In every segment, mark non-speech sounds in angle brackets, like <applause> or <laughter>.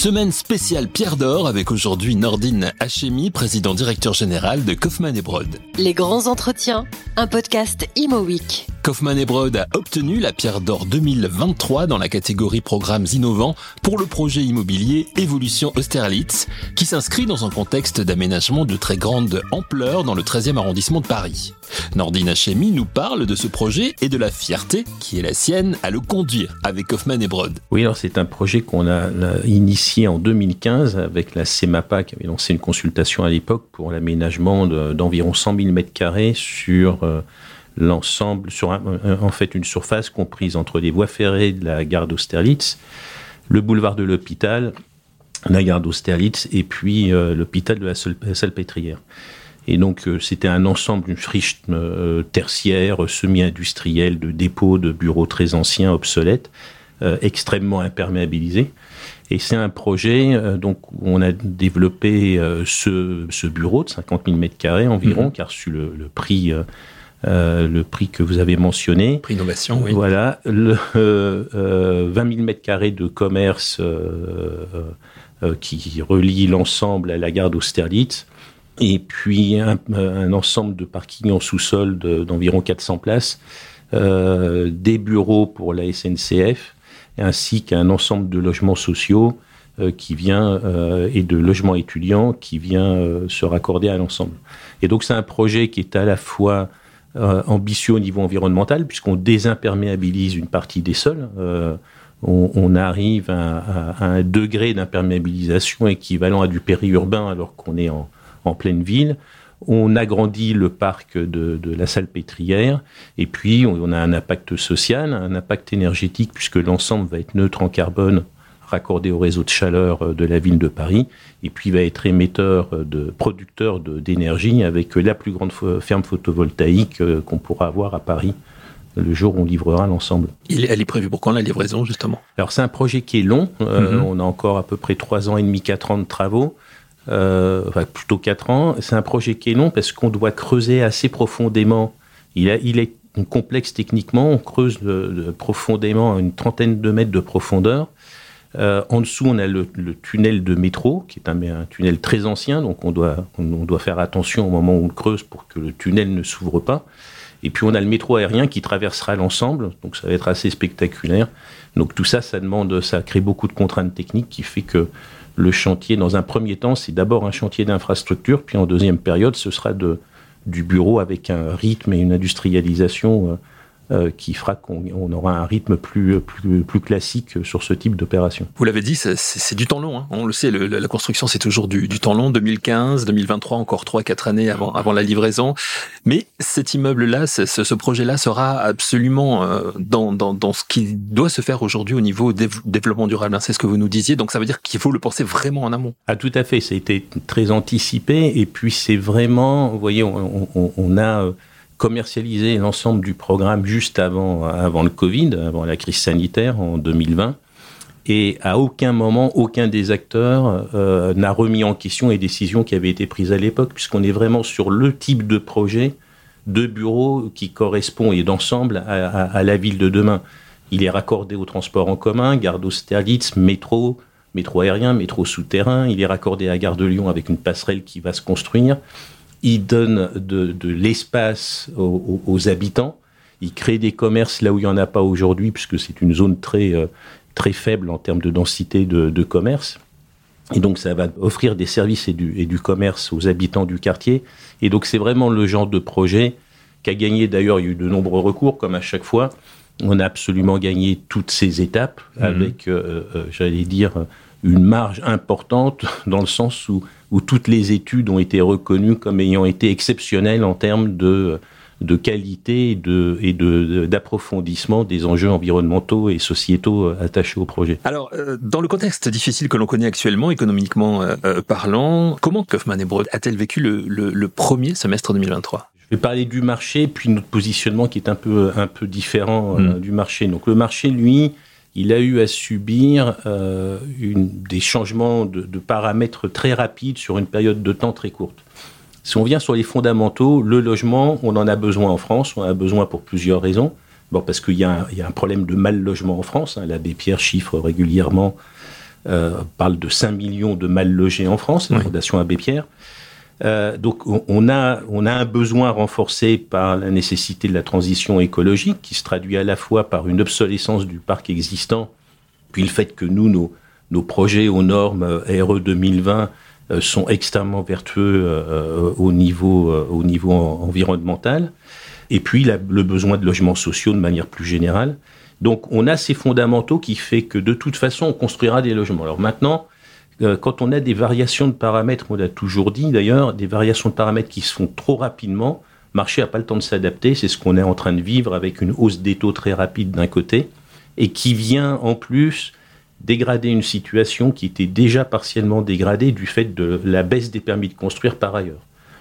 Semaine spéciale Pierre d'Or avec aujourd'hui Nordine Hachemi, président directeur général de Kaufmann et Broad. Les grands entretiens, un podcast Imo Week. Kaufmann et Broad a obtenu la Pierre d'Or 2023 dans la catégorie programmes innovants pour le projet immobilier Évolution Austerlitz, qui s'inscrit dans un contexte d'aménagement de très grande ampleur dans le 13e arrondissement de Paris. Nordine Hachemi nous parle de ce projet et de la fierté qui est la sienne à le conduire avec Kaufmann et Broad. Oui, alors c'est un projet qu'on a, initié en 2015 avec la CEMAPA qui avait lancé une consultation à l'époque pour l'aménagement d'environ 100 000 m2 sur euh, l'ensemble, sur en fait une surface comprise entre les voies ferrées de la gare d'Austerlitz, le boulevard de l'hôpital, la gare d'Austerlitz et puis euh, l'hôpital de la Salpêtrière. Et donc, euh, c'était un ensemble, une friche euh, tertiaire, semi-industrielle, de dépôts, de bureaux très anciens, obsolètes, extrêmement imperméabilisés. Et c'est un projet donc où on a développé ce, bureau de 50 000 mètres carrés environ, mhm. qui a reçu le, prix. Le prix que vous avez mentionné. Prix innovation, oui. Voilà, le, 20 000 mètres carrés de commerce qui relie l'ensemble à la gare d'Austerlitz, et puis un, ensemble de parkings en sous-sol d'environ 400 places, euh, des bureaux pour la SNCF, ainsi qu'un ensemble de logements sociaux euh, qui vient euh, et de logements étudiants qui vient se raccorder à l'ensemble. Et donc c'est un projet qui est à la fois ambitieux au niveau environnemental puisqu'on désimperméabilise une partie des sols. On, arrive à, un degré d'imperméabilisation équivalent à du périurbain alors qu'on est en, en pleine ville. On agrandit le parc de, la salle pétrière et puis on a un impact social, un impact énergétique puisque l'ensemble va être neutre en carbone raccordé au réseau de chaleur de la ville de Paris, et puis va être émetteur de producteur d'énergie avec la plus grande ferme photovoltaïque euh, qu'on pourra avoir à Paris le jour où on livrera l'ensemble. Elle est prévue pour quand la livraison justement? Alors c'est un projet qui est long, euh, mm-hmm. on a encore à peu près 3 ans et demi, 4 ans de travaux euh, enfin plutôt 4 ans. C'est un projet qui est long parce qu'on doit creuser assez profondément. Il, a, il est complexe techniquement, on creuse profondément une trentaine de mètres de profondeur. Euh, en dessous, on a le, tunnel de métro, qui est un, un, tunnel très ancien, donc on doit, on, doit faire attention au moment où on le creuse pour que le tunnel ne s'ouvre pas. Et puis on a le métro aérien qui traversera l'ensemble, donc ça va être assez spectaculaire. Donc tout ça, ça demande, ça crée beaucoup de contraintes techniques qui fait que le chantier, dans un premier temps, c'est d'abord un chantier d'infrastructure, puis en deuxième période, ce sera du bureau avec un rythme et une industrialisation euh, qui fera qu'on aura un rythme plus, plus, plus classique sur ce type d'opération. Vous l'avez dit, c'est du temps long. Hein. On le sait, la construction, c'est toujours du, temps long. 2015, 2023, encore 3-4 années avant, avant la livraison. Mais cet immeuble-là, ce, projet-là sera absolument euh, dans, dans, dans, ce qui doit se faire aujourd'hui au niveau développement durable. Hein. C'est ce que vous nous disiez. Donc ça veut dire qu'il faut le penser vraiment en amont. Ah, tout à fait. Ça a été très anticipé. Et puis c'est vraiment, vous voyez, on, on, on a commercialiser l'ensemble du programme juste avant, avant le Covid, avant la crise sanitaire en 2020. Et à aucun moment, aucun des acteurs euh, n'a remis en question les décisions qui avaient été prises à l'époque, puisqu'on est vraiment sur le type de projet de bureau qui correspond et d'ensemble à, la ville de demain. Il est raccordé au transport en commun, gare d'Austerlitz, métro, métro aérien, métro souterrain. Il est raccordé à la gare de Lyon avec une passerelle qui va se construire il donne de, l'espace aux, habitants, il crée des commerces là où il n'y en a pas aujourd'hui, puisque c'est une zone très, euh, très faible en termes de densité de, commerce. Et donc ça va offrir des services et du, et du commerce aux habitants du quartier. Et donc c'est vraiment le genre de projet qu'a gagné, d'ailleurs il y a eu de nombreux recours, comme à chaque fois. On a absolument gagné toutes ces étapes mmh. avec, euh, euh, j'allais dire, une marge importante dans le sens où, où toutes les études ont été reconnues comme ayant été exceptionnelles en termes de, de qualité et de et de d'approfondissement des enjeux environnementaux et sociétaux euh, attachés au projet. Alors, euh, dans le contexte difficile que l'on connaît actuellement, économiquement euh, parlant, comment Kaufmann et Broad a-t-elle vécu le, le, premier semestre 2023 je vais parler du marché, puis notre positionnement qui est un peu un peu différent hmm. du marché. Donc le marché, lui, il a eu à subir euh, une, des changements de, paramètres très rapides sur une période de temps très courte. Si on vient sur les fondamentaux, le logement, on en a besoin en France, on en a besoin pour plusieurs raisons. Bon, parce qu'il y, a un problème de mal logement en France. Hein. L'abbé Pierre chiffre régulièrement, euh, parle de 5 millions de mal logés en France, la Fondation Abbé Pierre. Euh, donc on a, on a un besoin renforcé par la nécessité de la transition écologique qui se traduit à la fois par une obsolescence du parc existant, puis le fait que nous, nos, nos projets aux normes euh, RE 2020 sont extrêmement vertueux au niveau, au niveau environnemental et puis le besoin de logements sociaux de manière plus générale. Donc on a ces fondamentaux qui fait que de toute façon on construira des logements. Alors maintenant, euh, quand on a des variations de paramètres, on l'a toujours dit d'ailleurs, des variations de paramètres qui se font trop rapidement, le marché n'a pas le temps de s'adapter, c'est ce qu'on est en train de vivre avec une hausse des taux très rapide d'un côté, et qui vient en plus dégrader une situation qui était déjà partiellement dégradée du fait de la baisse des permis de construire par ailleurs.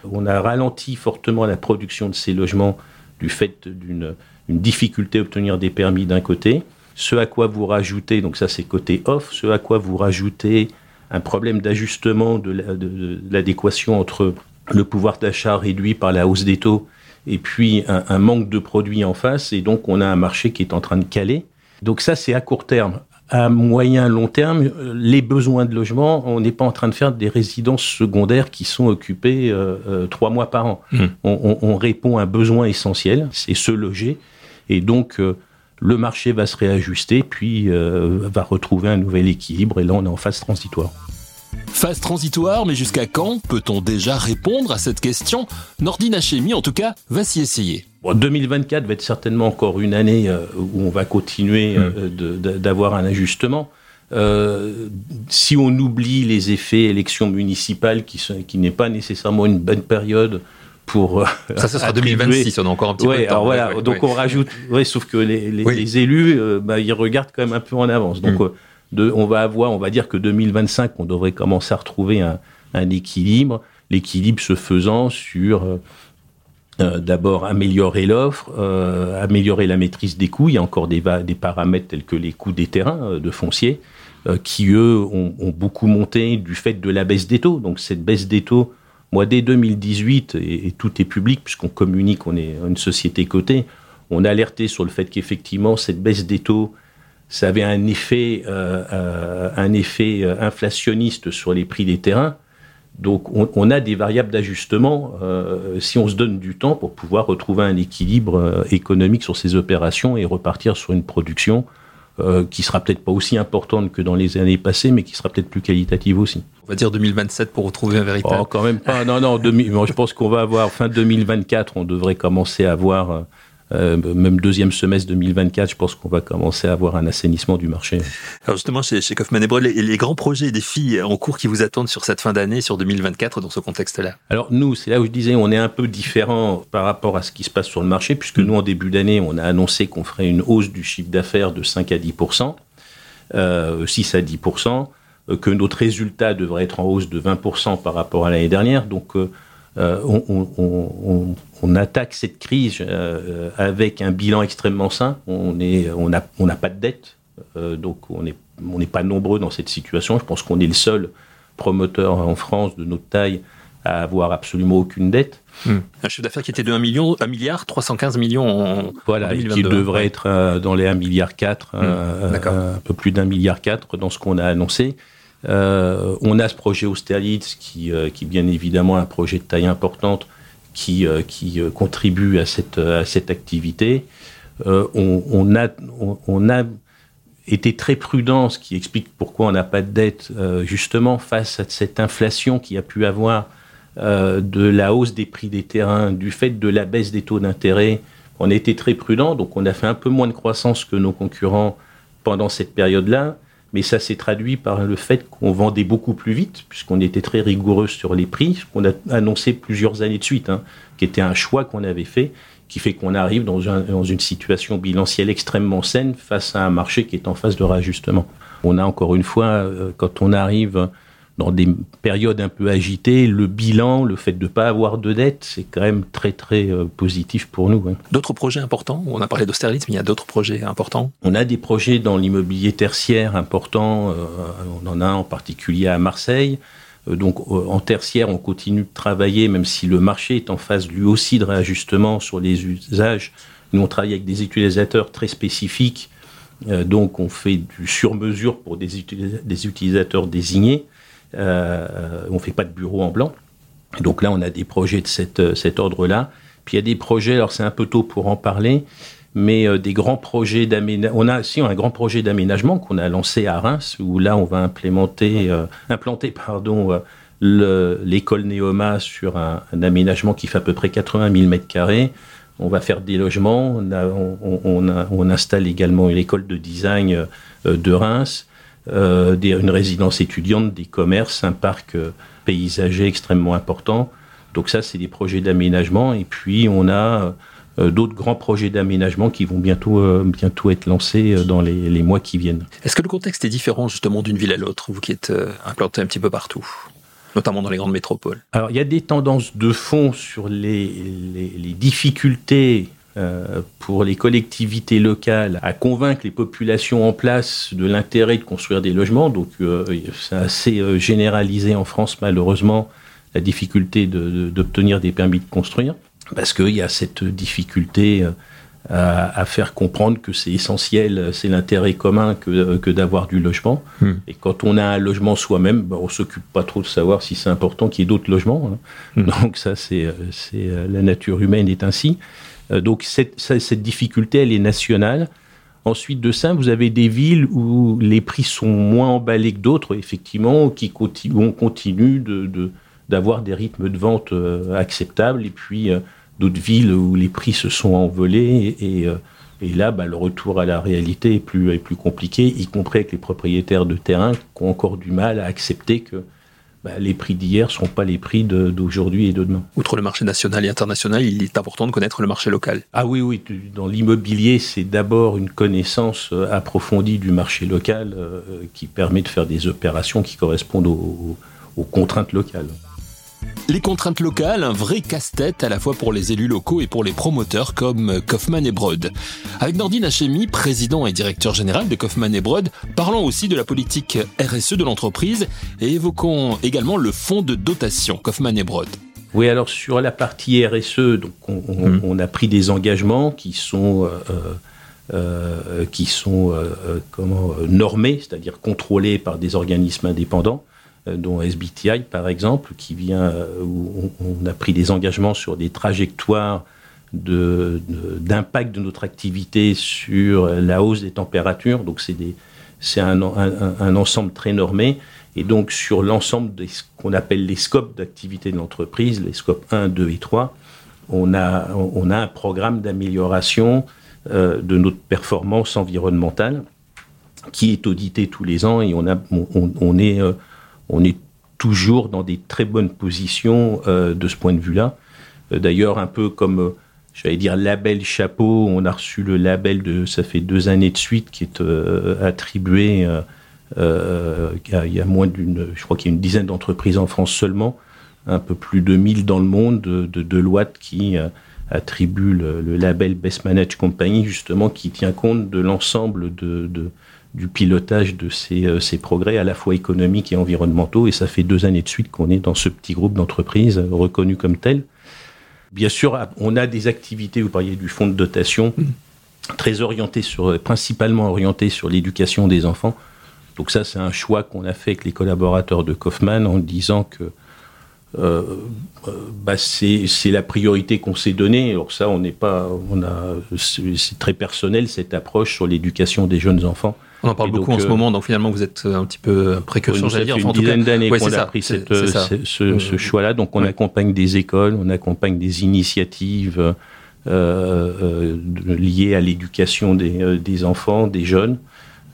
On a ralenti fortement la production de ces logements du fait d'une difficulté à obtenir des permis d'un côté, ce à quoi vous rajoutez, donc ça c'est côté off, ce à quoi vous rajoutez un problème d'ajustement de l'adéquation entre le pouvoir d'achat réduit par la hausse des taux et puis un, manque de produits en face, et donc on a un marché qui est en train de caler. Donc ça c'est à court terme à moyen long terme, les besoins de logement, on n'est pas en train de faire des résidences secondaires qui sont occupées euh, euh, trois mois par an. Mmh. On, répond à un besoin essentiel, c'est se loger, et donc euh, le marché va se réajuster, puis va retrouver un nouvel équilibre, et là on est en phase transitoire. Phase transitoire, mais jusqu'à quand peut-on déjà répondre à cette question? Nordina Chemie, en tout cas, va s'y essayer. 2024 va être certainement encore une année euh, où on va continuer euh, d'avoir un ajustement. Euh, si on oublie les effets élections municipales, qui, qui n'est pas nécessairement une bonne période pour. Ça, ce sera 2026, on a encore un petit peu de temps. Alors voilà, donc on rajoute. Ouais, sauf que les, les, élus, bah, ils regardent quand même un peu en avance. Donc hmm on va avoir, on va dire que 2025, on devrait commencer à retrouver un, équilibre. L'équilibre se faisant sur euh, euh, d'abord améliorer l'offre, euh, améliorer la maîtrise des coûts. Il y a encore des, des paramètres tels que les coûts des terrains de foncier qui, eux, ont, beaucoup monté du fait de la baisse des taux. Donc cette baisse des taux, moi, dès 2018, et, tout est public puisqu'on communique, on est une société cotée, on a alerté sur le fait qu'effectivement, cette baisse des taux ça avait un effet, euh, euh, euh, inflationniste sur les prix des terrains. Donc on, a des variables d'ajustement si on se donne du temps pour pouvoir retrouver un équilibre économique sur ces opérations et repartir sur une production qui sera peut-être pas aussi importante que dans les années passées, mais qui sera peut-être plus qualitative aussi. On va dire 2027 pour retrouver un véritable. Oh, quand même pas. Non, non. je pense qu'on va avoir fin 2024, on devrait commencer à avoir euh, même deuxième semestre 2024, je pense qu'on va commencer à avoir un assainissement du marché. Alors justement, chez, chez Kaufmann et les, les, grands projets et défis en cours qui vous attendent sur cette fin d'année, sur 2024, dans ce contexte-là? Alors nous, c'est là où je disais, on est un peu différent par rapport à ce qui se passe sur le marché, puisque nous, en début d'année, on a annoncé qu'on ferait une hausse du chiffre d'affaires de 5 à 10 euh, 6 à 10 euh, que notre résultat devrait être en hausse de 20 par rapport à l'année dernière. Donc, euh, euh, on, attaque cette crise euh, avec un bilan extrêmement sain. On n'a on on pas de dette, euh, donc on n'est pas nombreux dans cette situation. Je pense qu'on est le seul promoteur en France de notre taille à avoir absolument aucune dette. Hmm. Un chiffre d'affaires qui était de 1 million, 1 milliard 315 millions en voilà, et qui devrait être dans les 1 milliard 4, hmm. un peu plus d'un milliard 4 dans ce qu'on a annoncé. Euh, on a ce projet Austerlitz qui, euh, qui, bien évidemment, est un projet de taille importante qui, euh, qui contribue à cette, à cette activité. On, a, on, a été très prudent, ce qui explique pourquoi on n'a pas de dette, justement face à cette inflation qui a pu avoir de la hausse des prix des terrains, du fait de la baisse des taux d'intérêt. On a été très prudent, donc on a fait un peu moins de croissance que nos concurrents pendant cette période-là mais ça s'est traduit par le fait qu'on vendait beaucoup plus vite, puisqu'on était très rigoureux sur les prix, qu'on a annoncé plusieurs années de suite, hein, qui était un choix qu'on avait fait, qui fait qu'on arrive dans, dans, une situation bilancielle extrêmement saine face à un marché qui est en phase de réajustement. On a encore une fois, euh, quand on arrive dans des périodes un peu agitées, le bilan, le fait de ne pas avoir de dette, c'est quand même très très euh, positif pour nous. D'autres projets importants? On a parlé d'Austerlitz, mais il y a d'autres projets importants? On a des projets dans l'immobilier tertiaire importants. Euh, on en a en particulier à Marseille. Euh, donc en tertiaire, on continue de travailler, même si le marché est en phase lui aussi de réajustement sur les usages. Nous, on travaille avec des utilisateurs très spécifiques, donc on fait du sur-mesure pour des, des, utilisateurs désignés. On ne fait pas de bureau en blanc. Donc là, on a des projets de cette, cet ordre-là. Puis il y a des projets, alors c'est un peu tôt pour en parler, mais euh, des grands projets d'aménagement. On a aussi un grand projet d'aménagement qu'on a lancé à Reims, où là, on va implémenter, euh, implanter pardon, euh, l'école Néoma sur un, aménagement qui fait à peu près 80 000 mètres carrés. On va faire des logements. On, on, installe également une école de design de Reims, des, une résidence étudiante, des commerces, un parc paysager extrêmement important. Donc ça, c'est des projets d'aménagement. Et puis, on a euh, d'autres grands projets d'aménagement qui vont bientôt, euh, bientôt être lancés euh, dans les, mois qui viennent. Est-ce que le contexte est différent justement d'une ville à l'autre, vous qui êtes implanté un petit peu partout notamment dans les grandes métropoles? Alors, il y a des tendances de fond sur les, les, difficultés pour les collectivités locales à convaincre les populations en place de l'intérêt de construire des logements. Donc, c'est assez généralisé en France, malheureusement, la difficulté d'obtenir des permis de construire parce qu'il y a cette difficulté euh, à, faire comprendre que c'est essentiel, c'est l'intérêt commun que, euh, que d'avoir du logement. Hmm. Et quand on a un logement soi-même, ben, on s'occupe pas trop de savoir si c'est important qu'il y ait d'autres logements. Hein. Hmm. Donc ça, euh, c'est la nature humaine est ainsi. Donc cette, difficulté, elle est nationale. Ensuite de ça, vous avez des villes où les prix sont moins emballés que d'autres, effectivement, qui continuent, où on continue d'avoir des rythmes de vente acceptables. Et puis, d'autres villes où les prix se sont envolés et, euh, et là, bah, le retour à la réalité est plus, est plus compliqué, y compris avec les propriétaires de terrain qui ont encore du mal à accepter que bah, les prix d'hier ne sont pas les prix d'aujourd'hui et de demain. Outre le marché national et international, il est important de connaître le marché local. Ah oui, oui. Dans l'immobilier, c'est d'abord une connaissance euh, approfondie du marché local euh, qui permet de faire des opérations qui correspondent aux contraintes locales. Les contraintes locales, un vrai casse-tête à la fois pour les élus locaux et pour les promoteurs comme Kaufmann et Broad. Avec Nordine Hachemi, président et directeur général de Kaufmann et Broad, parlons aussi de la politique RSE de l'entreprise et évoquons également le fonds de dotation Kaufmann et Broad. Oui, alors sur la partie RSE, donc on, mmh. a pris des engagements qui sont euh, euh, qui sont euh, comment normés, c'est-à-dire contrôlés par des organismes indépendants. Euh, dont SBTI par exemple, qui vient euh, où on, a pris des engagements sur des trajectoires d'impact de, notre activité sur la hausse des températures. Donc c'est un, ensemble très normé. Et donc sur l'ensemble de ce qu'on appelle les scopes d'activité de l'entreprise, les scopes 1, 2 et 3, on a, a un programme d'amélioration euh, de notre performance environnementale qui est audité tous les ans et on, est on est toujours dans des très bonnes positions euh, de ce point de vue-là. Euh, d'ailleurs, un peu comme, euh, j'allais dire, label chapeau, on a reçu le label de, ça fait deux années de suite, qui est attribué il y a moins d'une, je crois qu'il y a une dizaine d'entreprises en France seulement, un peu plus de 1000 dans le monde, de, de Deloitte qui attribue le, label Best Managed Company, justement, qui tient compte de l'ensemble de du pilotage de euh, ces, progrès à la fois économiques et environnementaux. Et ça fait deux années de suite qu'on est dans ce petit groupe d'entreprises reconnu comme tel. Bien sûr, on a des activités, vous parliez du fonds de dotation, très orienté sur, principalement orienté sur l'éducation des enfants. Donc ça, c'est un choix qu'on a fait avec les collaborateurs de Kaufmann en disant que euh, euh, bah c'est la priorité qu'on s'est donnée. Alors ça, on n'est pas, on a, c'est très personnel cette approche sur l'éducation des jeunes enfants. On en parle beaucoup en ce euh, moment, donc finalement vous êtes un petit peu précurseur, j'allais dire. Enfin, une dizaine d'années qu'on a pris cette, ce, ce choix-là, donc on accompagne des écoles, on accompagne des initiatives euh, liées à l'éducation des, des, enfants, des jeunes.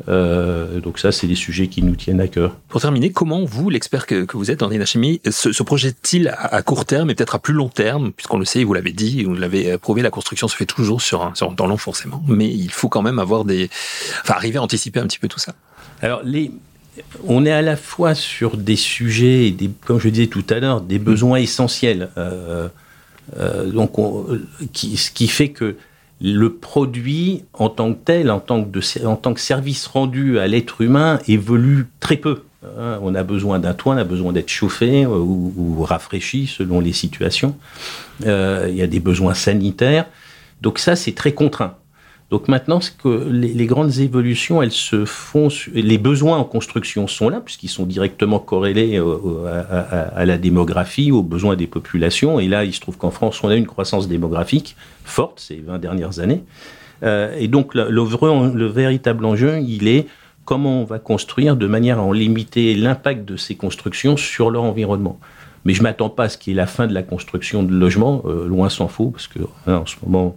Euh, donc ça, c'est des sujets qui nous tiennent à cœur. Pour terminer, comment vous, l'expert que, vous êtes en chimie, se, se projette-t-il à, court terme et peut-être à plus long terme, puisqu'on le sait, vous l'avez dit, vous l'avez prouvé, la construction se fait toujours sur un, sur temps long forcément, mais il faut quand même avoir des, enfin, arriver à anticiper un petit peu tout ça. Alors les, on est à la fois sur des sujets, des, comme je disais tout à l'heure, des besoins essentiels. Euh, euh, donc, on, qui, ce qui fait que le produit en tant que tel, en tant que, service rendu à l'être humain, évolue très peu. Hein. On a besoin d'un toit, on a besoin d'être chauffé euh, ou, rafraîchi selon les situations. Euh, il y a des besoins sanitaires. Donc ça, c'est très contraint. Donc maintenant, c'est que les, grandes évolutions, elles se font. Les besoins en construction sont là, puisqu'ils sont directement corrélés à, la démographie, aux besoins des populations. Et là, il se trouve qu'en France, on a une croissance démographique forte ces 20 dernières années. Euh, et donc, le, le, véritable enjeu, il est comment on va construire de manière à en limiter l'impact de ces constructions sur leur environnement. Mais je ne m'attends pas à ce qu'il y ait la fin de la construction de logements, euh, loin s'en faut, parce que hein, en ce moment,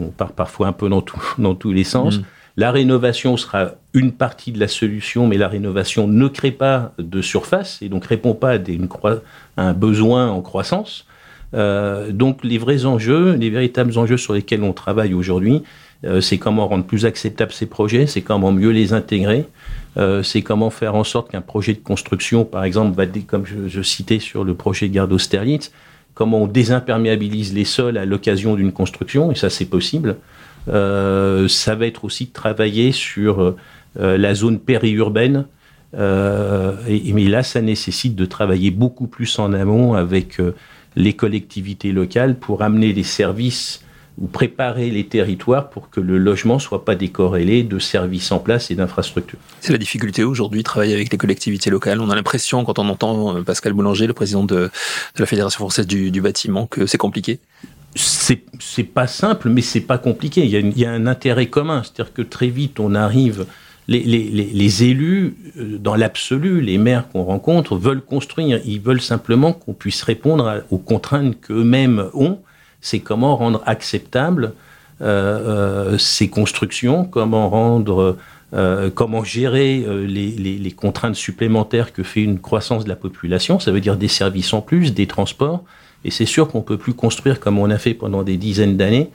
on part parfois un peu dans, <laughs> dans tous les sens. Mm. La rénovation sera une partie de la solution, mais la rénovation ne crée pas de surface et donc répond pas à, des, un besoin en croissance. Euh, donc les vrais enjeux, les véritables enjeux sur lesquels on travaille aujourd'hui, euh, c'est comment rendre plus acceptables ces projets, c'est comment mieux les intégrer, euh, c'est comment faire en sorte qu'un projet de construction, par exemple, va comme je, citais sur le projet Garde Austerlitz, comment on désimperméabilise les sols à l'occasion d'une construction, et ça c'est possible. Euh, ça va être aussi de travailler sur la zone périurbaine, et, mais là ça nécessite de travailler beaucoup plus en amont avec les collectivités locales pour amener les services ou préparer les territoires pour que le logement soit pas décorrélé de services en place et d'infrastructures. C'est la difficulté aujourd'hui, travailler avec les collectivités locales. On a l'impression, quand on entend euh, Pascal Boulanger, le président de, la Fédération française du, bâtiment, que c'est compliqué. C'est, pas simple, mais c'est pas compliqué. Il y, a il y a un intérêt commun, c'est-à-dire que très vite on arrive. Les, les, les, élus, euh, dans l'absolu, les maires qu'on rencontre, veulent construire. Ils veulent simplement qu'on puisse répondre aux contraintes qu'eux-mêmes ont c'est comment rendre acceptable euh, euh, ces constructions, comment rendre, euh, comment gérer les, contraintes supplémentaires que fait une croissance de la population. Ça veut dire des services en plus, des transports. Et c'est sûr qu'on peut plus construire comme on a fait pendant des dizaines d'années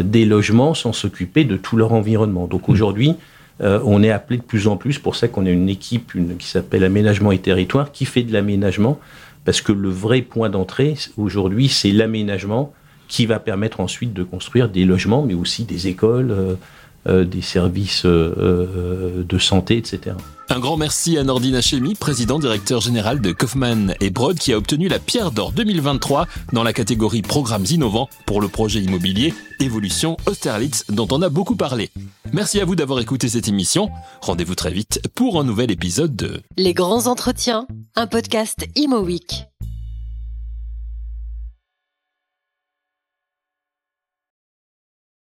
des logements sans s'occuper de tout leur environnement. Donc mmh. aujourd'hui, on est appelé de plus en plus, pour ça qu'on a une équipe qui s'appelle Aménagement et Territoire, qui fait de l'aménagement parce que le vrai point d'entrée aujourd'hui, c'est l'aménagement qui va permettre ensuite de construire des logements, mais aussi des écoles, euh, euh, des services euh, de santé, etc. Un grand merci à Nordine Hachemi, président directeur général de Kaufmann et Broad, qui a obtenu la Pierre d'Or 2023 dans la catégorie Programmes innovants pour le projet immobilier Évolution Austerlitz, dont on a beaucoup parlé. Merci à vous d'avoir écouté cette émission. Rendez-vous très vite pour un nouvel épisode de Les grands entretiens, un podcast Imo Week.